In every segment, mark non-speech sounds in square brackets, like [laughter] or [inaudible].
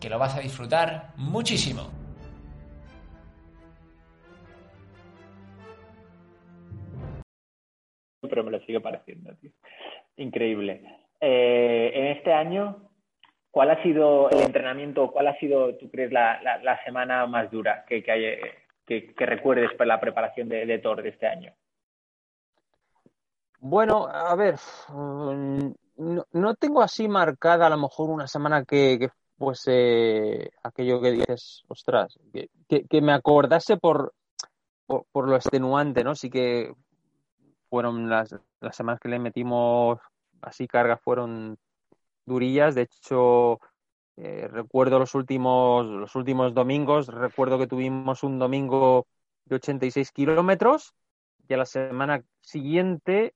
que lo vas a disfrutar muchísimo. Pero me lo sigue pareciendo, tío. Increíble. Eh, en este año, ¿cuál ha sido el entrenamiento, cuál ha sido, tú crees, la, la, semana más dura que, que, hay, que, que, recuerdes para la preparación de, de Thor de este año? Bueno, a ver, mm, no, no, tengo así marcada a lo mejor una semana que, que pues eh, aquello que dices, ostras, que, que, me acordase por, por, lo extenuante, ¿no? Sí que fueron las, las semanas que le metimos así carga fueron durillas, de hecho eh, recuerdo los últimos, los últimos domingos, recuerdo que tuvimos un domingo de 86 kilómetros y a la semana siguiente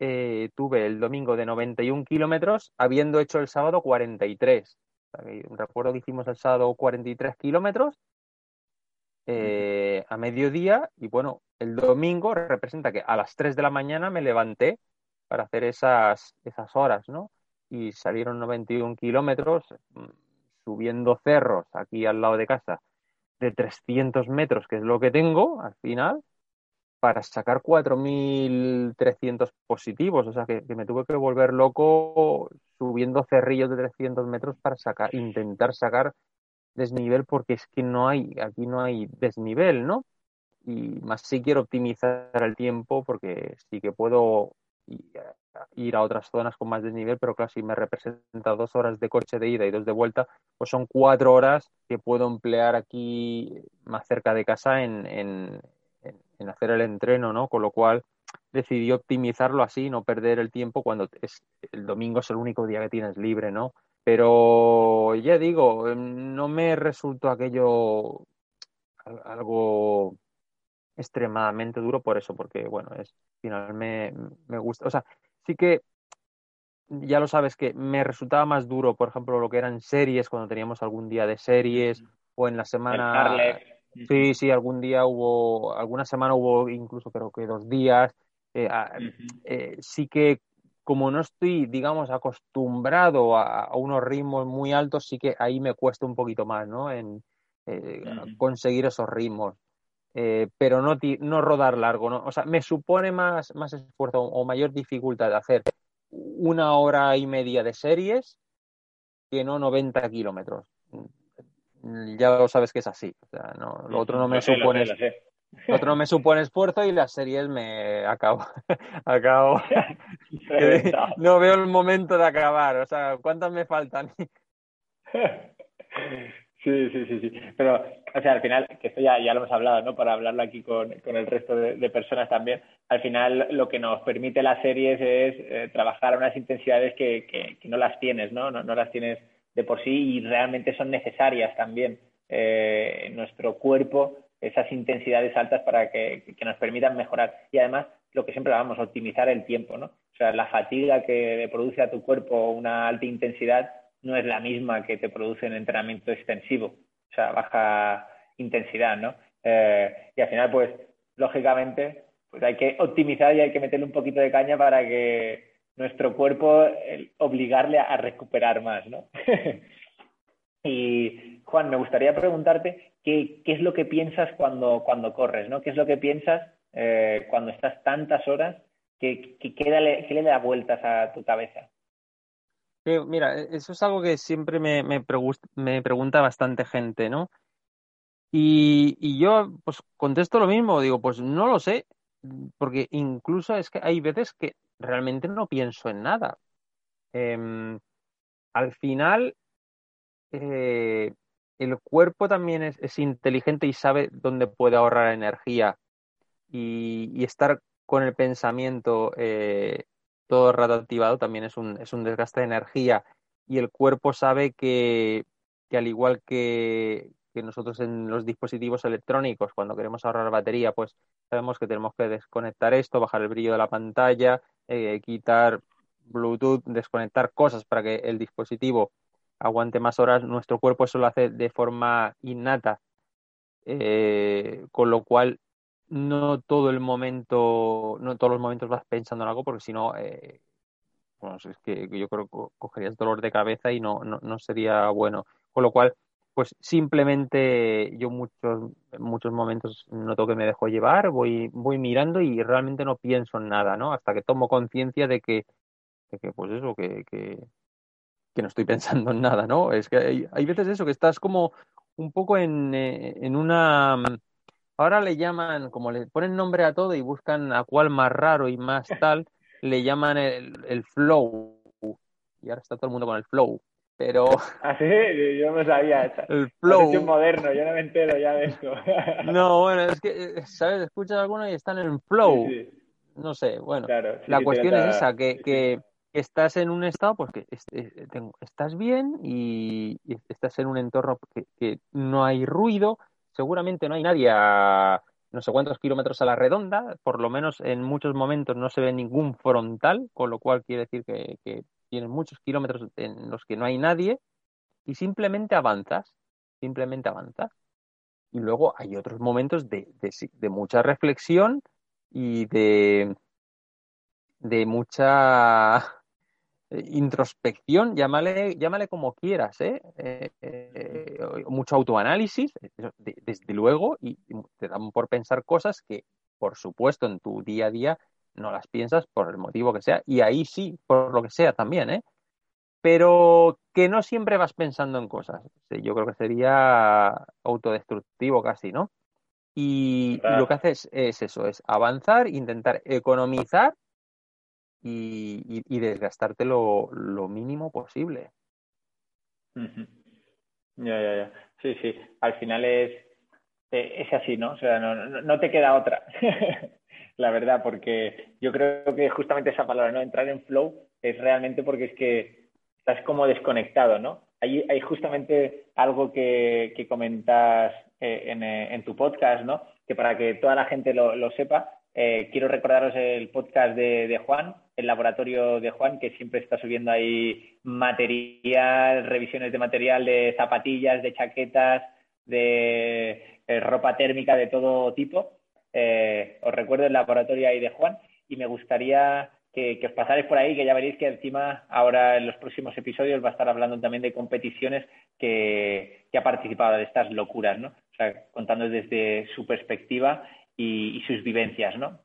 eh, tuve el domingo de 91 kilómetros, habiendo hecho el sábado 43. Recuerdo que hicimos el sábado 43 kilómetros eh, a mediodía y bueno, el domingo representa que a las 3 de la mañana me levanté para hacer esas, esas horas, ¿no? Y salieron 91 kilómetros mm, subiendo cerros aquí al lado de casa de 300 metros, que es lo que tengo al final, para sacar 4.300 positivos. O sea, que, me tuve que volver loco subiendo cerrillos de 300 metros para sacar, intentar sacar desnivel, porque es que no hay, aquí no hay desnivel, ¿no? Y más si quiero optimizar el tiempo, porque sí que puedo ir a otras zonas con más desnivel, pero claro, si me representa dos horas de coche de ida y dos de vuelta, pues son cuatro horas que puedo emplear aquí más cerca de casa en, en, en hacer el entreno, ¿no? Con lo cual decidí optimizarlo así, no perder el tiempo cuando es, el domingo es el único día que tienes libre, ¿no? Pero ya digo, no me resultó aquello algo extremadamente duro por eso, porque bueno, es al final me, me gusta, o sea, sí que ya lo sabes que me resultaba más duro, por ejemplo, lo que eran series, cuando teníamos algún día de series, o en la semana Sí, sí, algún día hubo, alguna semana hubo incluso creo que dos días. Eh, eh, sí que como no estoy, digamos, acostumbrado a, unos ritmos muy altos, sí que ahí me cuesta un poquito más, ¿no? En eh, conseguir esos ritmos. pero no, no rodar largo, ¿no? O sea, me supone más, más esfuerzo o mayor dificultad de hacer una hora y media de series que no 90 kilómetros ya lo sabes que es así. O sea, no, lo otro no me supone. otro no me supone esfuerzo y las series me acabo. [laughs] acabo. [laughs] no veo el momento de acabar. O sea, ¿cuántas me faltan? [laughs] Sí, sí, sí, sí. Pero, o sea, al final, que esto ya, ya lo hemos hablado, ¿no? Para hablarlo aquí con, con el resto de, personas también. Al final, lo que nos permite las series es eh, trabajar a unas intensidades que, que, que, no las tienes, ¿no? ¿no? No las tienes de por sí y realmente son necesarias también eh, en nuestro cuerpo esas intensidades altas para que, nos permitan mejorar. Y además, lo que siempre vamos, optimizar el tiempo, ¿no? O sea, la fatiga que produce a tu cuerpo una alta intensidad no es la misma que te produce un entrenamiento extensivo, o sea, baja intensidad, ¿no? Eh, y al final, pues, lógicamente, pues hay que optimizar y hay que meterle un poquito de caña para que nuestro cuerpo obligarle a, recuperar más, ¿no? [laughs] y Juan, me gustaría preguntarte qué, qué, es lo que piensas cuando, cuando corres, ¿no? ¿Qué es lo que piensas eh, cuando estás tantas horas que, le da vueltas a tu cabeza? mira, eso es algo que siempre me, me, me pregunta bastante gente, ¿no? Y, y yo pues contesto lo mismo, digo, pues no lo sé, porque incluso es que hay veces que realmente no pienso en nada. Em, al final, eh, el cuerpo también es, inteligente y sabe dónde puede ahorrar energía y, estar con el pensamiento eh, todo el rato activado también es un, es un desgaste de energía y el cuerpo sabe que, que al igual que, que nosotros en los dispositivos electrónicos, cuando queremos ahorrar batería, pues sabemos que tenemos que desconectar esto, bajar el brillo de la pantalla, eh, quitar Bluetooth, desconectar cosas para que el dispositivo aguante más horas. Nuestro cuerpo eso lo hace de forma innata, eh, con lo cual no todo el momento, no todos los momentos vas pensando en algo, porque si no, eh, bueno, es que yo creo que cogerías dolor de cabeza y no, no, no sería bueno. Con lo cual, pues simplemente yo muchos muchos momentos noto que me dejo llevar, voy voy mirando y realmente no pienso en nada, ¿no? Hasta que tomo conciencia de que, de que pues eso, que, que, que, no estoy [laughs] pensando en nada, ¿no? Es que hay, hay veces eso, que estás como un poco en, eh, en una ahora le llaman, como le ponen nombre a todo y buscan a cuál más raro y más tal, le llaman el, el flow. Y ahora está todo el mundo con el flow pero... [laughs] Ah, sí, yo no sabía. El flow. Es moderno, yo no me entero ya de esto. [laughs] no, bueno, es que, ¿sabes? Escuchas alguno y están en flow. No sé, bueno. la cuestión es esa, que, que, estás en un estado, pues que eh, estás bien y, estás en un entorno que, que, no hay ruido, seguramente no hay nadie a no sé cuántos kilómetros a la redonda, por lo menos en muchos momentos no se ve ningún frontal, con lo cual quiere decir que tienes muchos kilómetros en los que no hay nadie y simplemente avanzas, simplemente avanzas. Y luego hay otros momentos de, de, mucha reflexión y de, mucha [laughs] introspección, llámale, llámale como quieras, ¿eh? eh, eh mucho autoanálisis, desde luego, y te dan por pensar cosas que, por supuesto, en tu día a día no las piensas por el motivo que sea, y ahí sí, por lo que sea también, ¿eh? Pero que no siempre vas pensando en cosas. Yo creo que sería autodestructivo casi, ¿no? Y, lo que haces es eso, es avanzar, intentar economizar y, desgastarte lo, mínimo posible. Ya, ya, ya. Sí, sí. Al final es, eh, es así, ¿no? O sea, no, no te queda otra. [laughs] la verdad, porque yo creo que justamente esa palabra, ¿no? Entrar en flow es realmente porque es que estás como desconectado, ¿no? Hay, hay justamente algo que, que comentas eh, en, eh, en, tu podcast, ¿no? Que para que toda la gente lo, lo sepa, eh, quiero recordaros el podcast de, de, Juan, el laboratorio de Juan, que siempre está subiendo ahí material, revisiones de material de zapatillas, de chaquetas, de ropa térmica de todo tipo. Eh, os recuerdo el laboratorio ahí de Juan y me gustaría que, os pasarais por ahí, que ya veréis que encima ahora en los próximos episodios va a estar hablando también de competiciones que, ha participado de estas locuras, ¿no? O sea, contando desde su perspectiva y, sus vivencias, ¿no?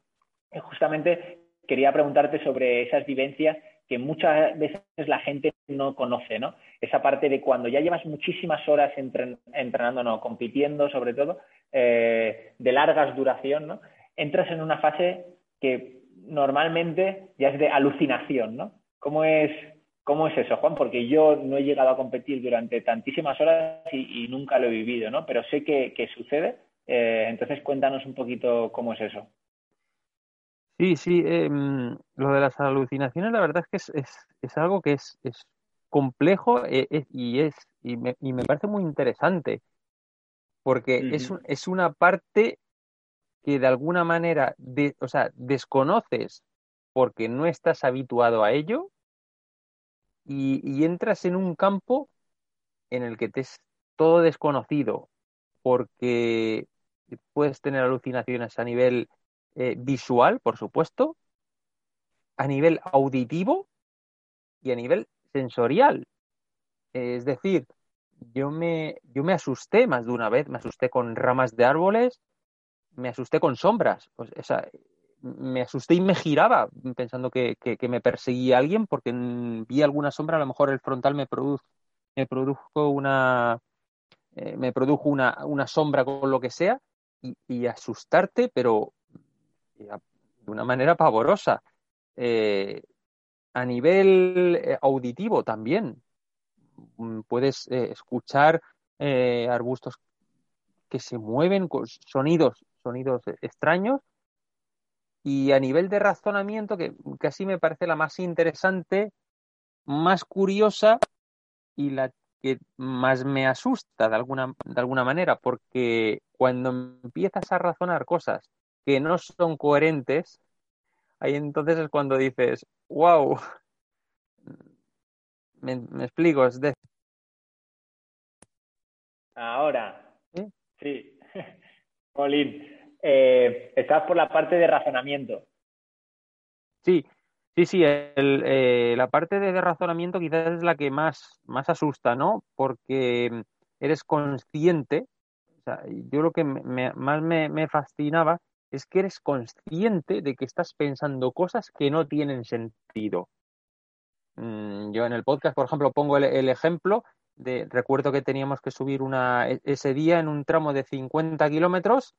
justamente quería preguntarte sobre esas vivencias que muchas veces la gente no conoce, ¿no? Esa parte de cuando ya llevas muchísimas horas entrenando, no, compitiendo sobre todo, eh, de largas duración, ¿no? Entras en una fase que normalmente ya es de alucinación, ¿no? ¿Cómo es, cómo es eso, Juan? Porque yo no he llegado a competir durante tantísimas horas y, nunca lo he vivido, ¿no? Pero sé que, sucede. Eh, entonces cuéntanos un poquito cómo es eso. Sí, sí, em, lo de las alucinaciones, la verdad es que es, algo que es, complejo eh, y, es, y me, y, me, parece muy interesante, porque es, es una parte que de alguna manera, de, o sea, desconoces porque no estás habituado a ello y, y entras en un campo en el que te es todo desconocido, porque puedes tener alucinaciones a nivel eh, visual, por supuesto, a nivel auditivo y a nivel sensorial. es decir, yo me, yo me asusté más de una vez, me asusté con ramas de árboles, me asusté con sombras, pues, me asusté y me giraba pensando que, me perseguía alguien porque vi alguna sombra, a lo mejor el frontal me me produjo una, eh, me produjo una, una, sombra con lo que sea y, asustarte, pero de una manera pavorosa. Eh, a nivel eh, auditivo también. Mm, puedes escuchar arbustos que se mueven con sonidos, sonidos extraños. Y a nivel de razonamiento, que casi me parece la más interesante, más curiosa y la que más me asusta de alguna, de alguna manera, porque cuando empiezas a razonar cosas que no son coherentes, ahí entonces es cuando dices, wow, me, explico, es de... Ahora, sí, sí. [laughs] eh, estás por la parte de razonamiento. Sí, Sí, sí, eh, la parte de, razonamiento quizás es la que más, más asusta, ¿no? Porque eres consciente, o sea, yo lo que más me, fascinaba es que eres consciente de que estás pensando cosas que no tienen sentido. Mm, yo en el podcast, por ejemplo, pongo el, ejemplo de, recuerdo que teníamos que subir una, e, ese día en un tramo de 50 kilómetros,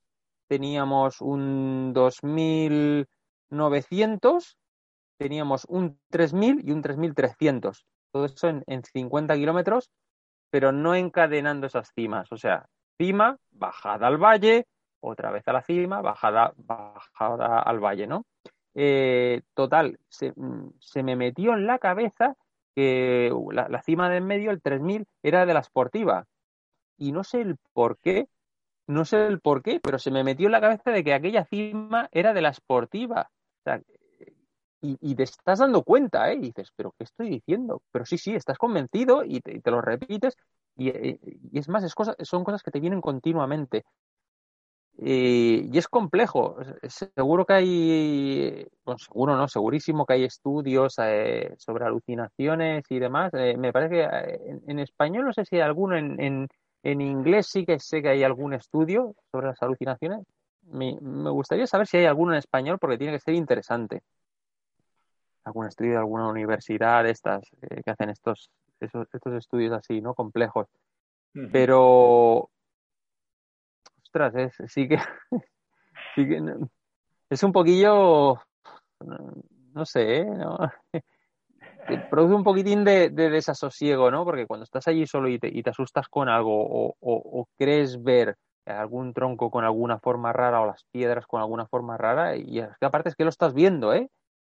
teníamos un 2900 teníamos un 3000 y un 3300. Todo eso en, 50 kilómetros, pero no encadenando esas cimas. O sea, cima, bajada al valle, otra vez a la cima, bajada, bajada al valle, ¿no? Eh, total, se, me metió en la cabeza que la, la cima de en medio, el 3000, era de la sportiva. Y no sé el por qué, no sé el por qué, pero se me metió en la cabeza de que aquella cima era de la sportiva. O sea, y, te estás dando cuenta, ¿eh? Y dices, ¿pero qué estoy diciendo? Pero sí, sí, estás convencido y te, lo repites. Eh, y, es más, es son cosas que te vienen continuamente. Eh, y es complejo. Seguro que hay, bueno, seguro no, segurísimo que hay estudios eh, sobre alucinaciones y demás. me parece que en, español no sé si hay alguno, en, en, en, inglés sí que sé que hay algún estudio sobre las alucinaciones. Me, me gustaría saber si hay alguno en español porque tiene que ser interesante algún estudio de alguna universidad estas eh, que hacen estos, estos estudios así, ¿no? Complejos. Pero, ostras, es, sí que, [laughs] sí que es un poquillo, no, sé, ¿eh? [laughs] produce un poquitín de, desasosiego, ¿no? Porque cuando estás allí solo y te, y te asustas con algo o, o, crees ver algún tronco con alguna forma rara o las piedras con alguna forma rara, y es que aparte es que lo estás viendo, ¿eh?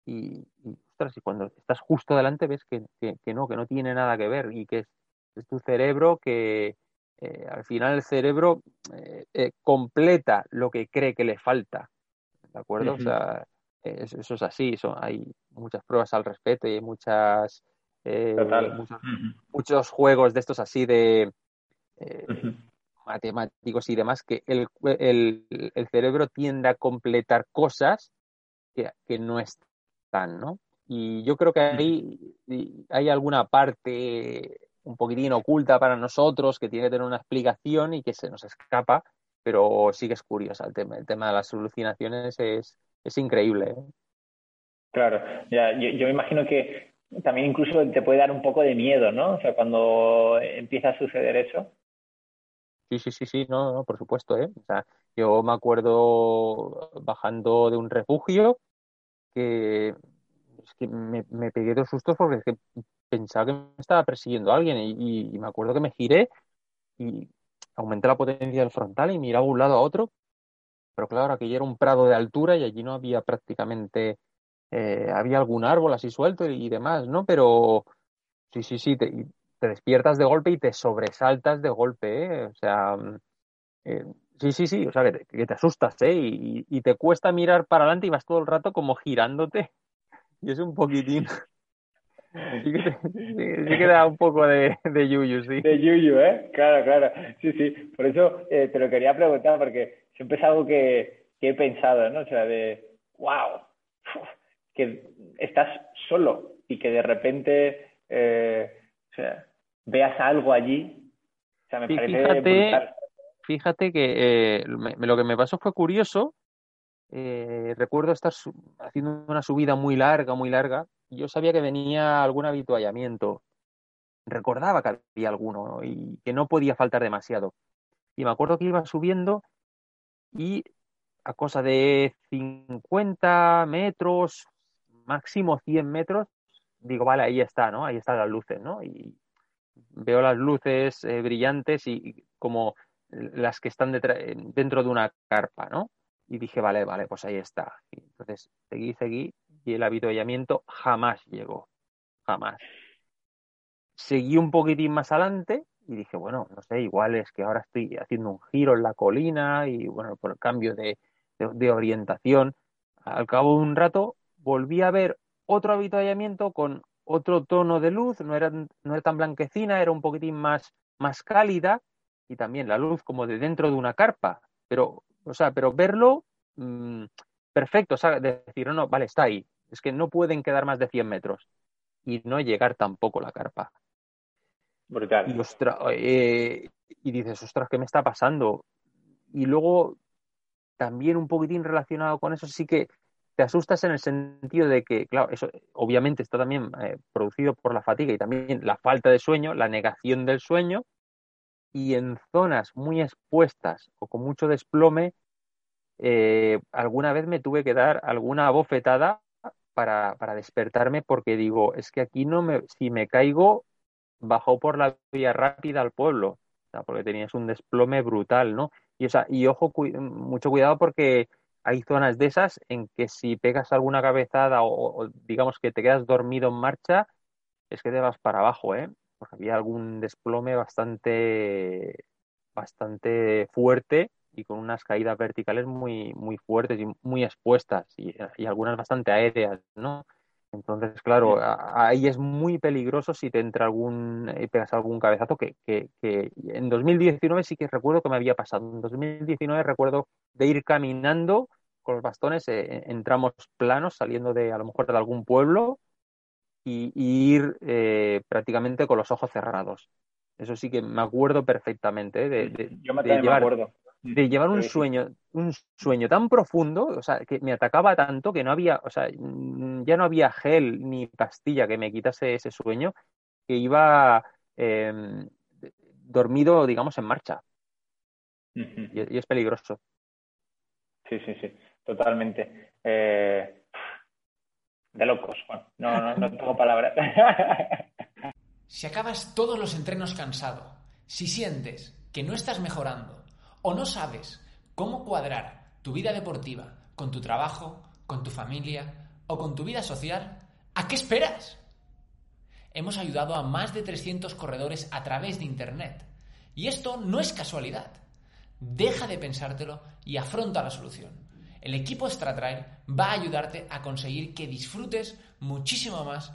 y, y, cuando estás justo delante ves que, que, no, que no tiene nada que ver y que es, tu cerebro que eh, al final el cerebro eh, eh, completa lo que cree que le falta, ¿de acuerdo? O sea, eso, es así, hay muchas pruebas al respecto y hay muchas, muchos, juegos de estos así de matemáticos y demás que el, el, el, cerebro tiende a completar cosas que, que no están ¿no? Y yo creo que ahí hay alguna parte un poquitín oculta para nosotros que tiene que tener una explicación y que se nos escapa, pero sí que es curiosa el tema. El tema de las alucinaciones es, es increíble. ¿eh? Claro, ya, yo, me imagino que también incluso te puede dar un poco de miedo, ¿no? O sea, cuando empieza a suceder eso. Sí, sí, sí, sí, no, no por supuesto, ¿eh? O sea, yo me acuerdo bajando de un refugio que, me, me, pegué dos sustos porque pensaba que me estaba persiguiendo alguien y, me acuerdo que me giré y aumenté la potencia del frontal y miraba un lado a otro, pero claro, aquello era un prado de altura y allí no había prácticamente, eh, había algún árbol así suelto y, demás, ¿no? Pero sí, sí, sí, te, despiertas de golpe y te sobresaltas de golpe, ¿eh? O sea, eh, Sí, sí, sí, o sea, que te, asustas, ¿eh? Y, te cuesta mirar para adelante y vas todo el rato como girándote. [laughs] Y es un poquitín. [laughs] Sí que, sí, da un poco de, de yuyu, sí. De yuyu, ¿eh? Claro, claro. Sí, sí. Por eso eh, te lo quería preguntar, porque siempre es algo que, he pensado, ¿no? O sea, de, wow, que estás solo y que de repente eh, o sea, veas algo allí. O sea, me parece fíjate que eh, lo que me pasó fue curioso. Recuerdo estar haciendo una subida muy larga, muy larga. Yo sabía que venía algún habituallamiento. recordaba que había alguno y que no podía faltar demasiado. Y me acuerdo que iba subiendo y a cosa de 50 metros, máximo 100 metros, digo, vale, ahí está, ¿no? Ahí están las luces, ¿no? Y veo las luces eh, brillantes y, como las que están dentro de una carpa, ¿no? Y dije, vale, vale, pues ahí está. Y entonces seguí, seguí y el avituallamiento jamás llegó, jamás. Seguí un poquitín más adelante y dije, bueno, no sé, igual es que ahora estoy haciendo un giro en la colina y bueno, por el cambio de, de, orientación. Al cabo de un rato volví a ver otro avituallamiento con otro tono de luz, no era, no era tan blanquecina, era un poquitín más, más cálida y también la luz como de dentro de una carpa. Pero, o sea, pero verlo mmm, perfecto, o sea, decir, no, no, vale, está ahí. Es que no pueden quedar más de 100 metros y no llegar tampoco la carpa. Brutal. Y, eh, y dices, ostras, ¿qué me está pasando? Y luego también un poquitín relacionado con eso, sí que te asustas en el sentido de que, claro, eso obviamente está también eh, producido por la fatiga y también la falta de sueño, la negación del sueño, y en zonas muy expuestas o con mucho desplome, eh, alguna vez me tuve que dar alguna bofetada para, para, despertarme porque digo, es que aquí no me, si me caigo, bajo por la vía rápida al pueblo, porque tenías un desplome brutal, ¿no? Y, o sea, y ojo, mucho cuidado porque hay zonas de esas en que si pegas alguna cabezada o, digamos que te quedas dormido en marcha, es que te vas para abajo, ¿eh? Porque había algún desplome bastante, bastante fuerte y con unas caídas verticales muy, muy fuertes y muy expuestas y, y algunas bastante aéreas, ¿no? Entonces, claro, ahí es muy peligroso si te entra algún, eh, pegas algún cabezazo que, que, que, en 2019 sí que recuerdo que me había pasado. En 2019 recuerdo de ir caminando con los bastones eh, en tramos planos, saliendo de a lo mejor de algún pueblo y, ir eh, prácticamente con los ojos cerrados. Eso sí que me acuerdo perfectamente de, de, Yo me, de llevar, acuerdo de llevar un sueño, un sueño tan profundo, o sea, que me atacaba tanto que no había, o sea, mm, ya no había gel ni pastilla que me quitase ese sueño, que iba em, dormido, digamos, en marcha. y, es peligroso. Sí, sí, sí, totalmente. Eh, de locos, Juan. No, no, no [laughs] tengo palabras. si acabas todos los entrenos cansado, si sientes que no estás mejorando, o no sabes cómo cuadrar tu vida deportiva con tu trabajo, con tu familia o con tu vida social, ¿a qué esperas? Hemos ayudado a más de 300 corredores a través de Internet. Y esto no es casualidad. Deja de pensártelo y afronta la solución. El equipo StraTrail va a ayudarte a conseguir que disfrutes muchísimo más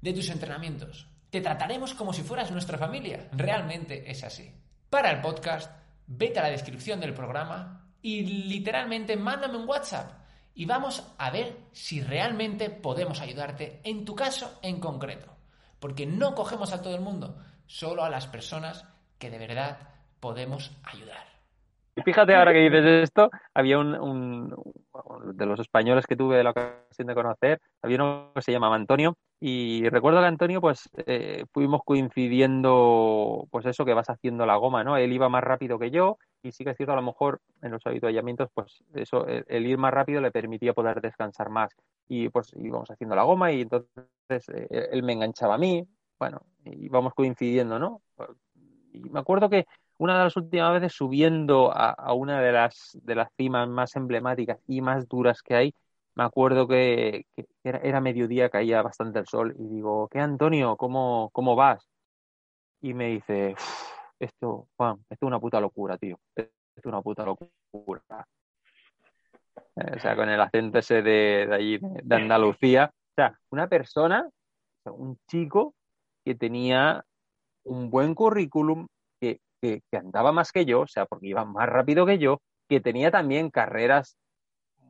de tus entrenamientos. Te trataremos como si fueras nuestra familia. Realmente es así. Para el podcast vete a la descripción del programa y literalmente mándame un WhatsApp y vamos a ver si realmente podemos ayudarte en tu caso en concreto. Porque no cogemos a todo el mundo, solo a las personas que de verdad podemos ayudar. Fíjate ahora que dices esto, había un, de los españoles que tuve la ocasión de conocer, había uno que se llamaba Antonio, y recuerdo que Antonio, pues eh, fuimos coincidiendo, pues eso que vas haciendo la goma, ¿no? Él iba más rápido que yo, y sí que es cierto, a lo mejor en los habituallamientos, pues eso, el, ir más rápido le permitía poder descansar más. Y pues íbamos haciendo la goma, y entonces eh, él me enganchaba a mí, bueno, íbamos coincidiendo, ¿no? Y me acuerdo que una de las últimas veces subiendo a, una de las, de las cimas más emblemáticas y más duras que hay, me acuerdo que, era, mediodía, caía bastante el sol y digo, ¿qué Antonio? ¿Cómo, cómo vas? Y me dice, esto, Juan, esto es una puta locura, tío. Esto es una puta locura. Eh, o sea, con el acento ese de, de allí, de Andalucía. O sea, una persona, un chico que tenía un buen currículum, que, andaba más que yo, o sea, porque iba más rápido que yo, que tenía también carreras,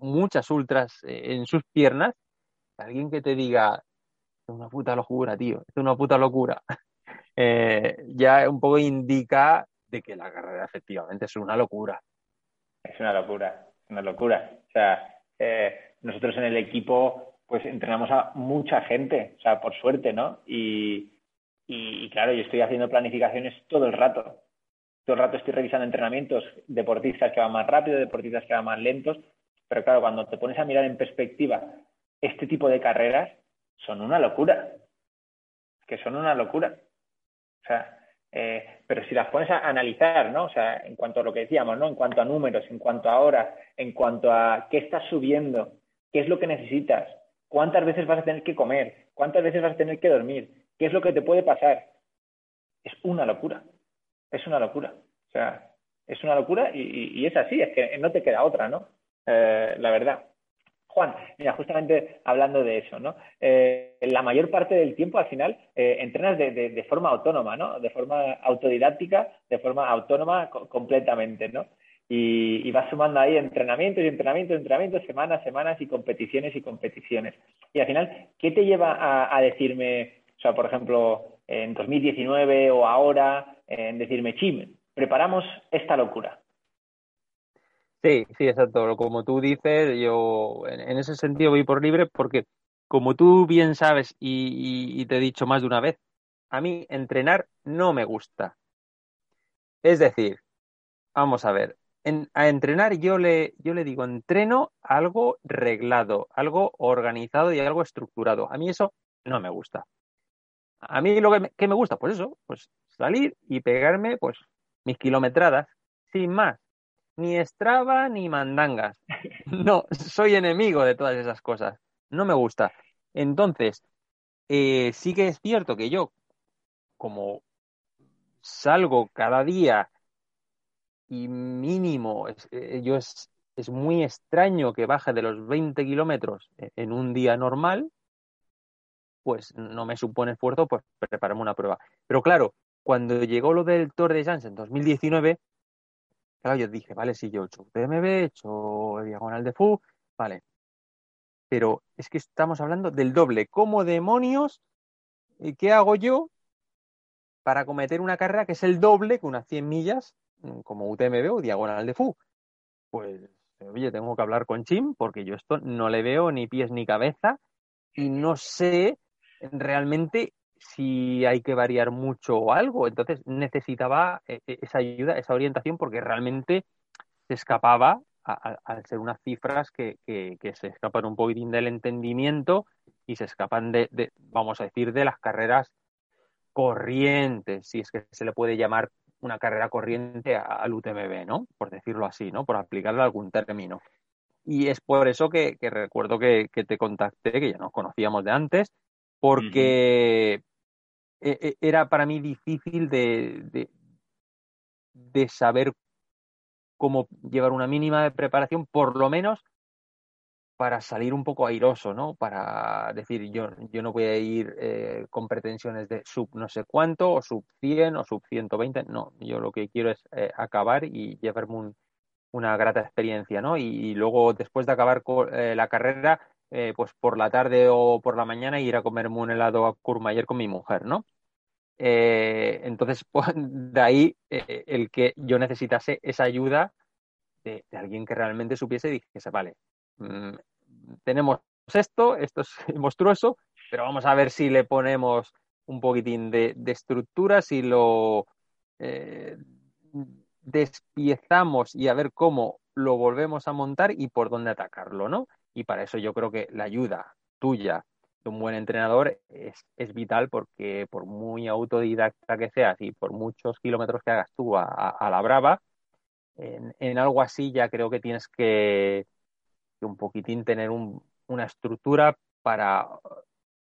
muchas ultras eh, en sus piernas, alguien que te diga, es una puta locura, tío, es una puta locura, [laughs] eh, ya un poco indica de que la carrera efectivamente es una locura. Es una locura, una locura. O sea, eh, nosotros en el equipo pues entrenamos a mucha gente, o sea, por suerte, ¿no? Y, y, claro, yo estoy haciendo planificaciones todo el rato. Todo el rato estoy revisando entrenamientos, deportistas que van más rápido, deportistas que van más lentos, pero claro, cuando te pones a mirar en perspectiva este tipo de carreras, son una locura. Que son una locura. O sea, eh, pero si las pones a analizar, ¿no? O sea, en cuanto a lo que decíamos, ¿no? En cuanto a números, en cuanto a horas, en cuanto a qué estás subiendo, qué es lo que necesitas, cuántas veces vas a tener que comer, cuántas veces vas a tener que dormir, qué es lo que te puede pasar. Es una locura. Es una locura. O sea, es una locura y, es así, es que no te queda otra, ¿no? Eh, la verdad. Juan, mira, justamente hablando de eso, ¿no? Eh, la mayor parte del tiempo al final eh, entrenas de, forma autónoma, ¿no? De forma autodidáctica, de forma autónoma completamente, ¿no? Y, vas sumando ahí entrenamientos y entrenamientos, entrenamientos, semanas, semanas y competiciones y competiciones. Y al final, ¿qué te lleva a, decirme, o sea, por ejemplo, en 2019 o ahora, en decirme, Chim, preparamos esta locura? Sí, sí, exacto. Como tú dices, yo en, ese sentido voy por libre porque, como tú bien sabes y, te he dicho más de una vez, a mí entrenar no me gusta. Es decir, vamos a ver, a entrenar yo le, yo le digo, entreno algo reglado, algo organizado y algo estructurado. A mí eso no me gusta. A mí lo que me, que me gusta, pues eso, pues salir y pegarme pues mis kilometradas, sin más ni Strava ni mandangas. [laughs] No, soy enemigo de todas esas cosas. No me gusta. Entonces, eh, sí que es cierto que yo, como salgo cada día y mínimo, es, eh, yo es, es muy extraño que baje de los 20 kilómetros en un día normal, pues no me supone esfuerzo pues prepararme una prueba. Pero claro, cuando llegó lo del Tour de Jans en 2019, Claro, yo dije, vale, si yo he hecho PMB, he hecho diagonal de FU, vale. Pero es que estamos hablando del doble. ¿Cómo demonios? ¿Y qué hago yo para cometer una carrera que es el doble que unas 100 millas mm, como UTMB o diagonal de FU? Pues, oye, tengo que hablar con Chim porque yo esto no le veo ni pies ni cabeza y no sé realmente si hay que variar mucho o algo. Entonces necesitaba eh, eh, esa ayuda, esa orientación, porque realmente se escapaba al ser unas cifras que, se escapan un poquitín del entendimiento y se escapan de, vamos a decir, de las carreras corrientes, si es que se le puede llamar una carrera corriente al UTMB, ¿no? Por decirlo así, ¿no? Por aplicarle algún término. Y es por eso que, recuerdo que, te contacté, que ya nos conocíamos de antes, porque e, e, era para mí difícil de, de, saber cómo llevar una mínima de preparación, por lo menos para salir un poco airoso, ¿no? Para decir, yo, yo no voy a ir eh, con pretensiones de sub no sé cuánto, o sub 100, o sub 120, no, yo lo que quiero es eh, acabar y llevarme una grata experiencia, ¿no? Y, luego, después de acabar eh, la carrera, eh, pues por la tarde o por la mañana ir a comerme un helado a Courmayeur con mi mujer, ¿no? Eh, entonces, [laughs] pues, de ahí eh, el que yo necesitase esa ayuda de, alguien que realmente supiese y dijese, vale, mm, tenemos esto, esto es [laughs] monstruoso, pero vamos a ver si le ponemos un poquitín de, estructura, si lo despiezamos y a ver cómo lo volvemos a montar y por dónde atacarlo, ¿no? Y para eso yo creo que la ayuda tuya de un buen entrenador es, es vital porque por muy autodidacta que seas y por muchos kilómetros que hagas tú a, la brava, en, algo así ya creo que tienes que, un poquitín tener una estructura para,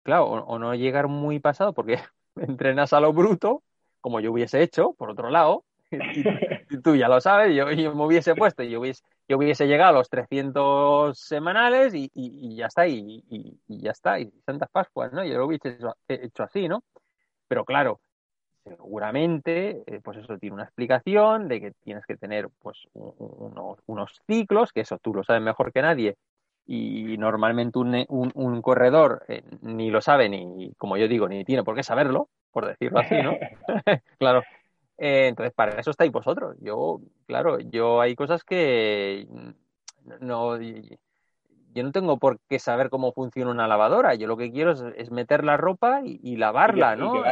claro, o, no llegar muy pasado porque [laughs] entrenas a lo bruto, como yo hubiese hecho, por otro lado, [laughs] y, tú ya lo sabes, yo, yo me hubiese puesto, yo hubiese, yo hubiese llegado a los 300 semanales y, ya está, y, ya está, y Santas Pascuas, ¿no? Yo lo hubiese hecho, así, ¿no? Pero claro, seguramente, eh, pues eso tiene una explicación de que tienes que tener, pues, unos, ciclos, que eso tú lo sabes mejor que nadie, y normalmente un, corredor eh, ni lo sabe, ni, como yo digo, ni tiene por qué saberlo, por decirlo así, ¿no? [laughs] [laughs] claro, eh, entonces, para eso estáis vosotros. Yo, claro, yo hay cosas que no, yo no tengo por qué saber cómo funciona una lavadora. Yo lo que quiero es, meter la ropa y, lavarla, ¿no?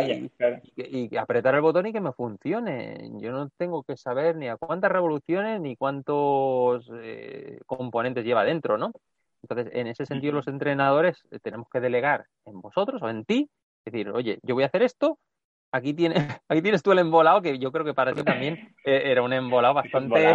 Y, apretar el botón y que me funcione. Yo no tengo que saber ni a cuántas revoluciones ni cuántos eh, componentes lleva dentro, ¿no? Entonces, en ese sentido, los entrenadores eh, tenemos que delegar en vosotros o en ti. Es decir, oye, yo voy a hacer esto, aquí tienes, [laughs] aquí tienes tú el embolado, que yo creo que para ti también [laughs] eh, era un embolado bastante,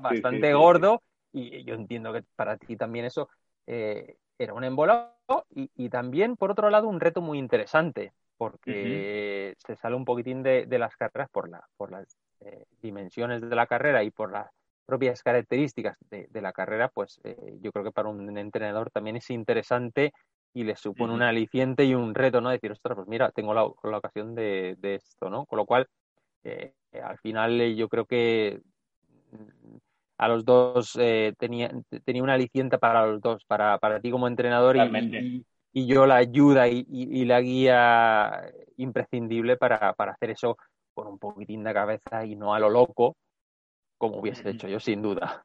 bastante gordo y yo entiendo que para ti también eso eh, era un embolado y, también, por otro lado, un reto muy interesante, porque se sale un poquitín de, las carreras por, la, por las eh, dimensiones de la carrera y por las propias características de, la carrera, pues eh, yo creo que para un entrenador también es interesante y le supone un aliciente y un reto, ¿no? Decir, ostras, pues mira, tengo la, ocasión de, de, esto, ¿no? Con lo cual, al final yo creo que a los dos eh, tenía, tenía una aliciente para los dos, para, para ti como entrenador y, y, yo la ayuda y, y la guía imprescindible para, para, hacer eso con un poquitín de cabeza y no a lo loco, como hubiese hecho yo, sin duda.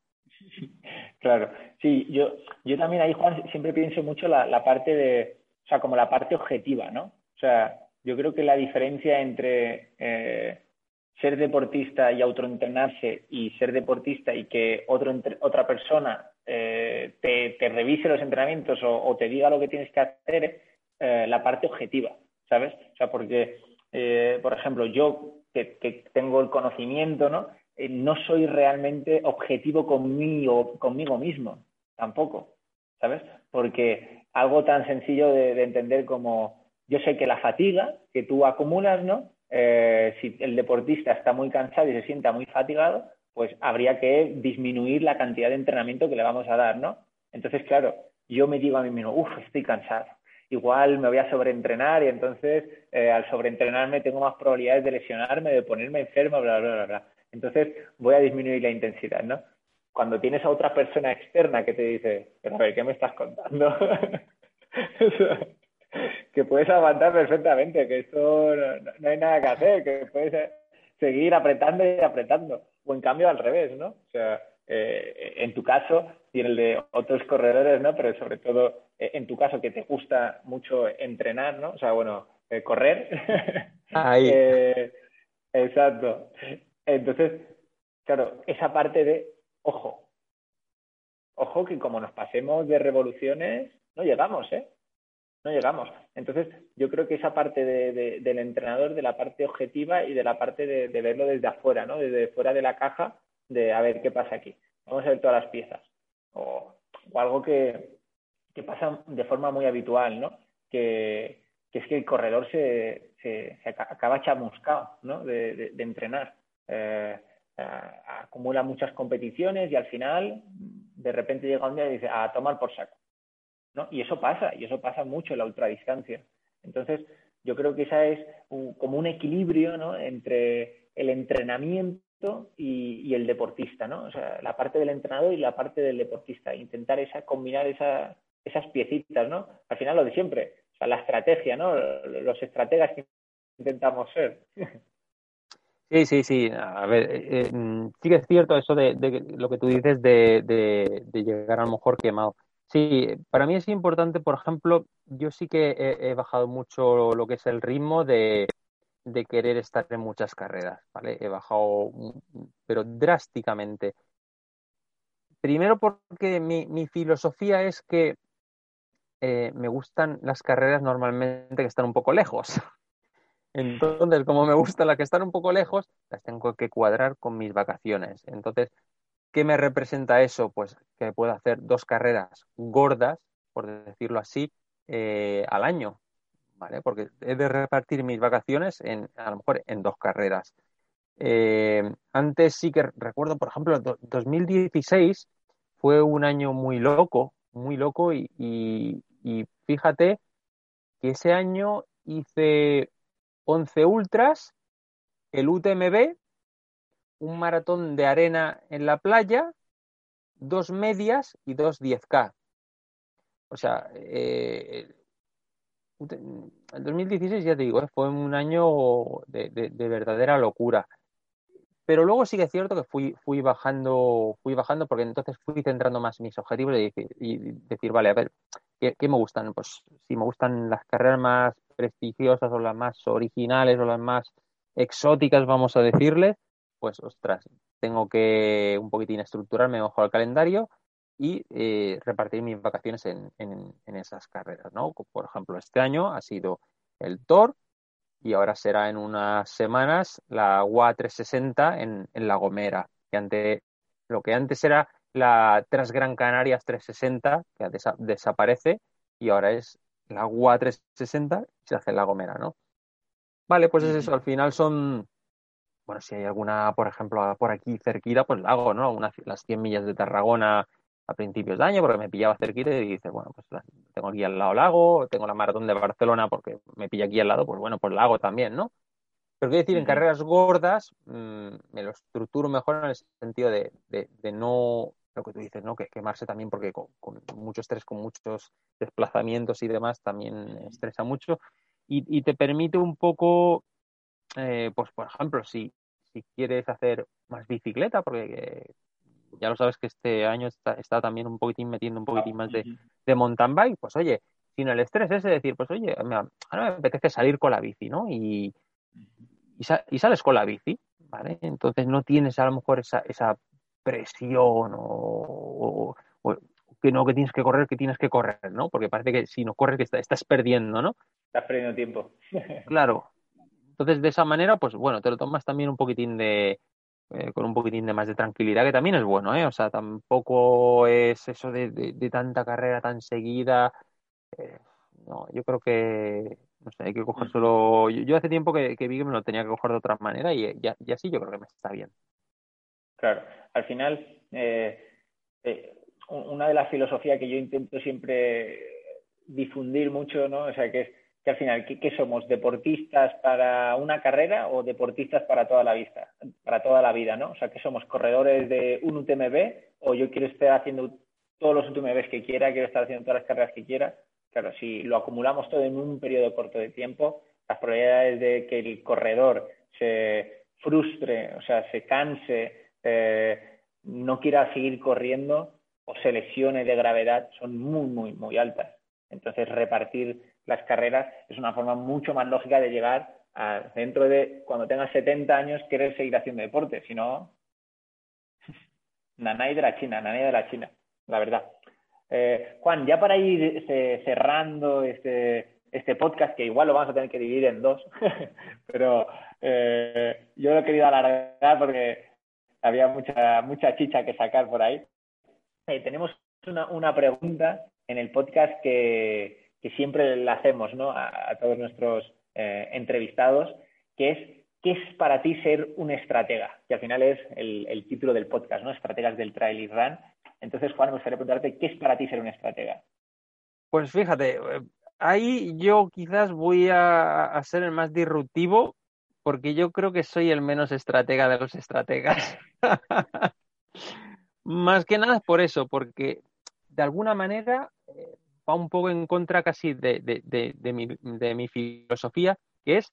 Claro, sí, yo, yo también ahí, Juan, siempre pienso mucho la, la parte de, o sea, como la parte objetiva, ¿no? O sea, yo creo que la diferencia entre eh, ser deportista y autoentrenarse y ser deportista y que otro, otra persona eh, te, revise los entrenamientos o, te diga lo que tienes que hacer, eh, la parte objetiva, ¿sabes? O sea, porque, eh, por ejemplo, yo que, tengo el conocimiento, ¿no? No soy realmente objetivo conmigo, conmigo mismo, tampoco, ¿sabes? Porque algo tan sencillo de entender como yo sé que la fatiga que tú acumulas, ¿no? Eh, si el deportista está muy cansado y se sienta muy fatigado, pues habría que disminuir la cantidad de entrenamiento que le vamos a dar, ¿no? Entonces, claro, yo me digo a mí mismo, uff, estoy cansado. Igual me voy a sobreentrenar y entonces eh, al sobreentrenarme tengo más probabilidades de lesionarme, de ponerme enfermo, bla, bla, bla, bla. Entonces voy a disminuir la intensidad, ¿no? Cuando tienes a otra persona externa que te dice, pero a ver, ¿qué me estás contando? [laughs] que puedes aguantar perfectamente, que esto no, hay nada que hacer, que puedes seguir apretando y apretando. O en cambio al revés, ¿no? O sea, eh, en tu caso y en el de otros corredores, ¿no? Pero sobre todo eh, en tu caso que te gusta mucho entrenar, ¿no? O sea, bueno, eh, correr. [laughs] Ahí. exacto. Entonces, claro, esa parte de, ojo, ojo que como nos pasemos de revoluciones, no llegamos, ¿eh? no llegamos. Entonces, yo creo que esa parte de, del entrenador, de la parte objetiva y de la parte de, verlo desde afuera, ¿no? Desde fuera de la caja, de a ver qué pasa aquí. Vamos a ver todas las piezas. O, algo que, que, pasa de forma muy habitual, ¿no? Que, es que el corredor se, se, acaba chamuscado, ¿no? De, entrenar. Eh, acumula muchas competiciones y al final, de repente llega un día y dice, a tomar por saco. Y eso pasa, y eso pasa mucho en la ultradistancia. Entonces, yo creo que esa es como un equilibrio ¿no? entre el entrenamiento y, el deportista, ¿no? O sea, la parte del entrenador y la parte del deportista. Intentar esa, combinar esa, esas piecitas, ¿no? Al final lo de siempre, o sea, la estrategia, ¿no? Los estrategas que intentamos ser. Sí, sí, sí. A ver, eh, eh, mm, sí que es cierto eso de, lo que tú dices de, llegar a lo mejor quemado. Sí, para mí es importante, por ejemplo, yo sí que he, bajado mucho lo que es el ritmo de, querer estar en muchas carreras, ¿vale? He bajado, pero drásticamente. Primero porque mi, filosofía es que eh, me gustan las carreras normalmente que están un poco lejos. [laughs] Entonces, como me gustan las que están un poco lejos, las tengo que cuadrar con mis vacaciones. Entonces, ¿Qué me representa eso? Pues que puedo hacer dos carreras gordas, por decirlo así, eh, al año, ¿vale? Porque he de repartir mis vacaciones en, a lo mejor en dos carreras. Eh, antes sí que recuerdo, por ejemplo, 2016 fue un año muy loco, muy loco y fíjate que ese año hice 11 ultras, el UTMB un maratón de arena en la playa, dos medias y dos 10K. O sea, eh, el 2016, ya te digo, eh, fue un año de, verdadera locura. Pero luego sí que es cierto que fui, fui bajando, fui bajando porque entonces fui centrando más mis objetivos y, decir, vale, a ver, ¿qué, me gustan? Pues si me gustan las carreras más prestigiosas o las más originales o las más exóticas, vamos a decirles, pues ostras, tengo que un poquitín estructurarme mejor el calendario y eh, repartir mis vacaciones en, en, en, esas carreras, ¿no? Por ejemplo, este año ha sido el Tor, y ahora será en unas semanas la UA 360 en, en La Gomera, que ante, lo que antes era la Transgran Canarias 360, que desaparece, y ahora es la UA 360 y se hace en La Gomera, ¿no? Vale, pues es eso, al final son, bueno, si hay alguna, por ejemplo, por aquí cerquita, pues la hago, ¿no? las 100 millas de Tarragona a principios de año porque me pillaba cerquita y dices, bueno, pues tengo aquí al lado lago, tengo la maratón de Barcelona porque me pilla aquí al lado, pues bueno, pues la hago también, ¿no? Pero quiero decir, en carreras gordas mm, me lo estructuro mejor en el sentido de, de, no, lo que tú dices, ¿no? Que quemarse también porque con, mucho estrés, con muchos desplazamientos y demás también estresa mucho y, y te permite un poco, eh, pues por ejemplo, si, si quieres hacer más bicicleta, porque ya lo sabes que este año está, está también un poquitín metiendo un poquitín más de, de mountain bike, pues oye, sin el estrés ese de decir, pues oye, me, ahora me apetece salir con la bici, ¿no? Y, y, sales con la bici, ¿vale? Entonces no tienes a lo mejor esa, esa presión o, que no, que tienes que correr, que tienes que correr, ¿no? Porque parece que si no corres que estás perdiendo, ¿no? Estás perdiendo tiempo. [laughs] claro. Entonces, de esa manera, pues bueno, te lo tomas también un poquitín de, eh, con un poquitín de más de tranquilidad, que también es bueno, ¿eh? O sea, tampoco es eso de, de, tanta carrera tan seguida. Eh, no, yo creo que, no sé, hay que coger solo... Yo, hace tiempo que, vi que me lo tenía que coger de otra manera y, ya, y así yo creo que me está bien. Claro, al final, eh, una de las filosofías que yo intento siempre difundir mucho, ¿no? O sea, que es que al final, ¿qué, somos? ¿Deportistas para una carrera o deportistas para toda la vida? Para toda la vida, ¿no? O sea, que somos corredores de un UTMB o yo quiero estar haciendo todos los UTMBs que quiera, quiero estar haciendo todas las carreras que quiera. Claro, si lo acumulamos todo en un periodo corto de tiempo, las probabilidades de que el corredor se frustre, o sea, se canse, eh, no quiera seguir corriendo o se lesione de gravedad son muy, muy, muy altas. Entonces, repartir las carreras es una forma mucho más lógica de llegar a dentro de cuando tengas 70 años querer seguir haciendo deporte, si no, [laughs] nanay de la China, nanay de la China, la verdad. Eh, Juan, ya para ir eh, cerrando este, este podcast, que igual lo vamos a tener que dividir en dos, [laughs] pero eh, yo lo he querido alargar porque había mucha, mucha chicha que sacar por ahí. tenemos una, una pregunta en el podcast que, que siempre le hacemos ¿no? a, todos nuestros eh, entrevistados, que es ¿qué es para ti ser un estratega? Que al final es el, título del podcast, ¿no? Estrategas del Trail y Run. Entonces, Juan, me gustaría preguntarte, ¿qué es para ti ser un estratega? Pues fíjate, eh, ahí yo quizás voy a, ser el más disruptivo porque yo creo que soy el menos estratega de los estrategas. [laughs] más que nada por eso, porque de alguna manera eh, va un poco en contra casi de, de, mi, de mi filosofía, que es,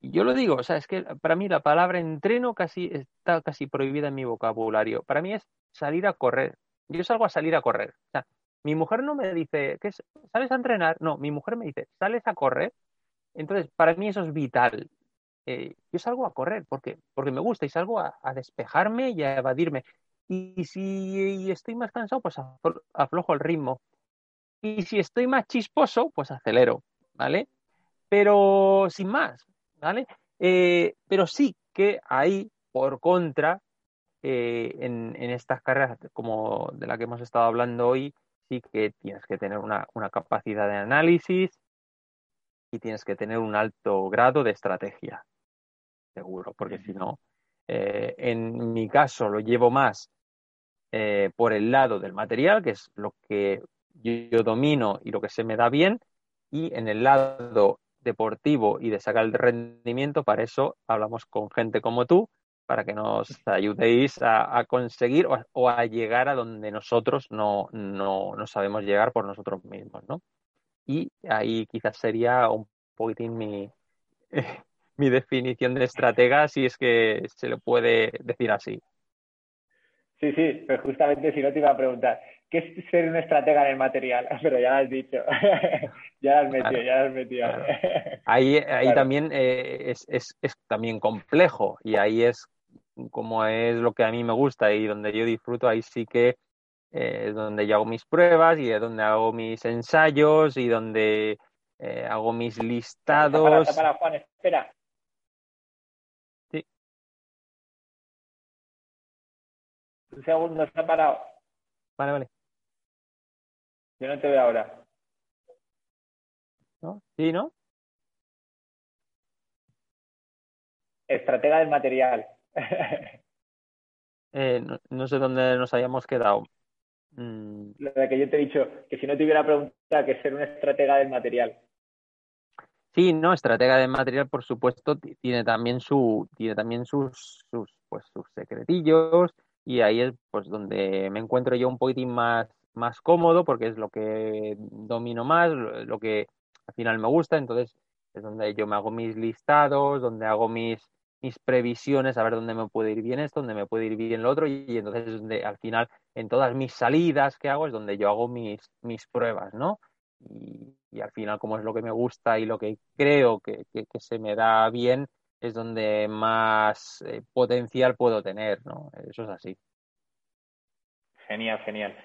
yo lo digo, o sea, es que para mí la palabra entreno casi está casi prohibida en mi vocabulario. Para mí es salir a correr. Yo salgo a salir a correr. O sea, mi mujer no me dice, ¿qué ¿sales a entrenar? No, mi mujer me dice, ¿sales a correr? Entonces, para mí eso es vital. Eh, yo salgo a correr porque, porque me gusta y salgo a, despejarme y a evadirme. Y, si estoy más cansado, pues aflojo el ritmo. Y si estoy más chisposo, pues acelero, ¿vale? Pero sin más, ¿vale? Eh, pero sí que ahí, por contra, eh, en, estas carreras como de la que hemos estado hablando hoy, sí que tienes que tener una, capacidad de análisis y tienes que tener un alto grado de estrategia, seguro, porque si no, eh, en mi caso lo llevo más por el lado del material, que es lo que yo, domino y lo que se me da bien, y en el lado deportivo y de sacar el rendimiento, para eso hablamos con gente como tú, para que nos ayudéis a, conseguir o a, llegar a donde nosotros no, no, no, sabemos llegar por nosotros mismos, ¿no? Y ahí quizás sería un poquitín mi, [laughs] mi definición de estratega, si es que se lo puede decir así. Sí, sí, pero justamente si no te iba a preguntar, ¿qué es ser un estratega en el material? [laughs] Pero ya lo has dicho, [laughs] ya lo has metido, ya lo has metido. [laughs] Ahí, ahí también eh, es, es, es, también complejo y ahí es como es lo que a mí me gusta y donde yo disfruto, ahí sí que eh, es donde yo hago mis pruebas y es donde hago mis ensayos y donde eh, hago mis listados. Para, Juan, espera. Sí. Un segundo, está parado. Vale, vale. Yo no te veo ahora. ¿No? ¿Sí, no? Estratega del material. [laughs] eh, no, no, sé dónde nos hayamos quedado. Mm. Lo de que yo te he dicho, que si no te hubiera preguntado que ser una estratega del material. Sí, no, estratega de material, por supuesto, tiene también su, tiene también sus, sus, pues, sus secretillos, y ahí es pues donde me encuentro yo un poquitín más, más cómodo, porque es lo que domino más, lo que al final me gusta, entonces es donde yo me hago mis listados, donde hago mis, mis previsiones, a ver dónde me puede ir bien esto, dónde me puede ir bien lo otro, y, entonces es donde al final, en todas mis salidas que hago, es donde yo hago mis, mis pruebas, ¿no? Y, al final, como es lo que me gusta y lo que creo que, que, que se me da bien, es donde más eh, potencial puedo tener, ¿no? Eso es así. Genial, genial.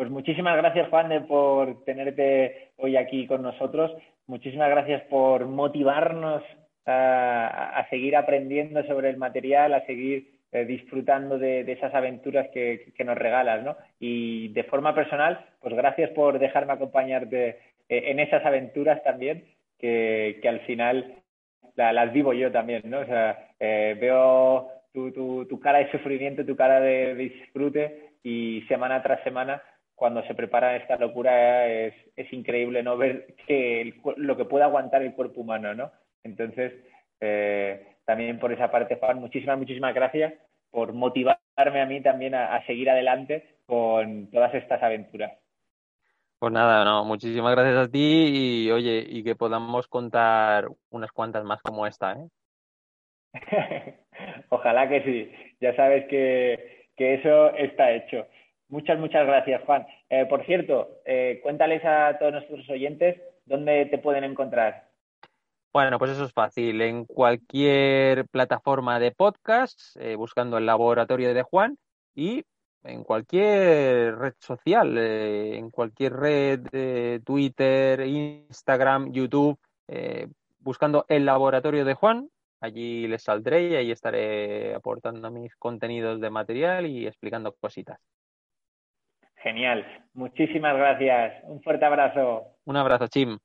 Pues muchísimas gracias, Juan, de, por tenerte hoy aquí con nosotros. Muchísimas gracias por motivarnos a, seguir aprendiendo sobre el material, a seguir eh, disfrutando de, esas aventuras que, nos regalas, ¿no? Y de forma personal, pues gracias por dejarme acompañarte eh, en esas aventuras también, que, al final la, las vivo yo también, ¿no? O sea, eh, veo tu, cara de sufrimiento, tu cara de, disfrute y semana tras semana, cuando se prepara esta locura, es, es increíble, ¿no? Ver que el, lo que puede aguantar el cuerpo humano, ¿no? Entonces, eh, también por esa parte, Juan, muchísimas, muchísimas gracias por motivarme a mí también a, a, seguir adelante con todas estas aventuras. Pues nada, no, muchísimas gracias a ti y oye, y que podamos contar unas cuantas más como esta, ¿eh? [laughs] Ojalá que sí. Ya sabes que, que, eso está hecho. Muchas, muchas gracias, Juan. Eh, por cierto, eh, cuéntales a todos nuestros oyentes dónde te pueden encontrar. Bueno, pues eso es fácil. En cualquier plataforma de podcast, eh, buscando el laboratorio de Juan y en cualquier red social, en cualquier red, Twitter, Instagram, YouTube, buscando el laboratorio de Juan. Allí les saldré y ahí estaré aportando mis contenidos de material y explicando cositas. Genial. Muchísimas gracias. Un fuerte abrazo. Un abrazo, Chim.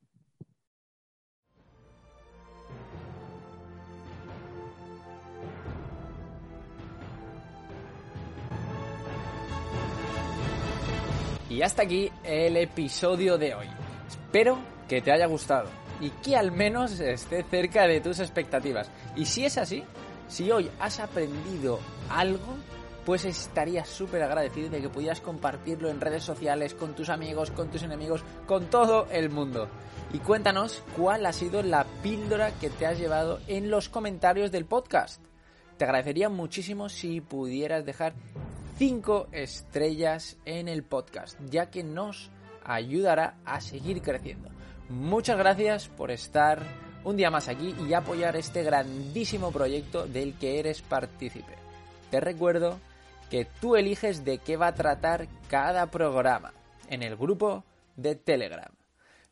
Y hasta aquí el episodio de hoy. Espero que te haya gustado y que al menos esté cerca de tus expectativas. Y si es así, si hoy has aprendido algo, pues estaría súper agradecido de que pudieras compartirlo en redes sociales con tus amigos, con tus enemigos, con todo el mundo. Y cuéntanos cuál ha sido la píldora que te has llevado en los comentarios del podcast. Te agradecería muchísimo si pudieras dejar 5 estrellas en el podcast, ya que nos ayudará a seguir creciendo. Muchas gracias por estar un día más aquí y apoyar este grandísimo proyecto del que eres partícipe. Te recuerdo que tú eliges de qué va a tratar cada programa en el grupo de Telegram.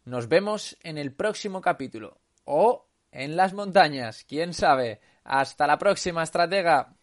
Nos vemos en el próximo capítulo o en las montañas, quién sabe. Hasta la próxima, estratega.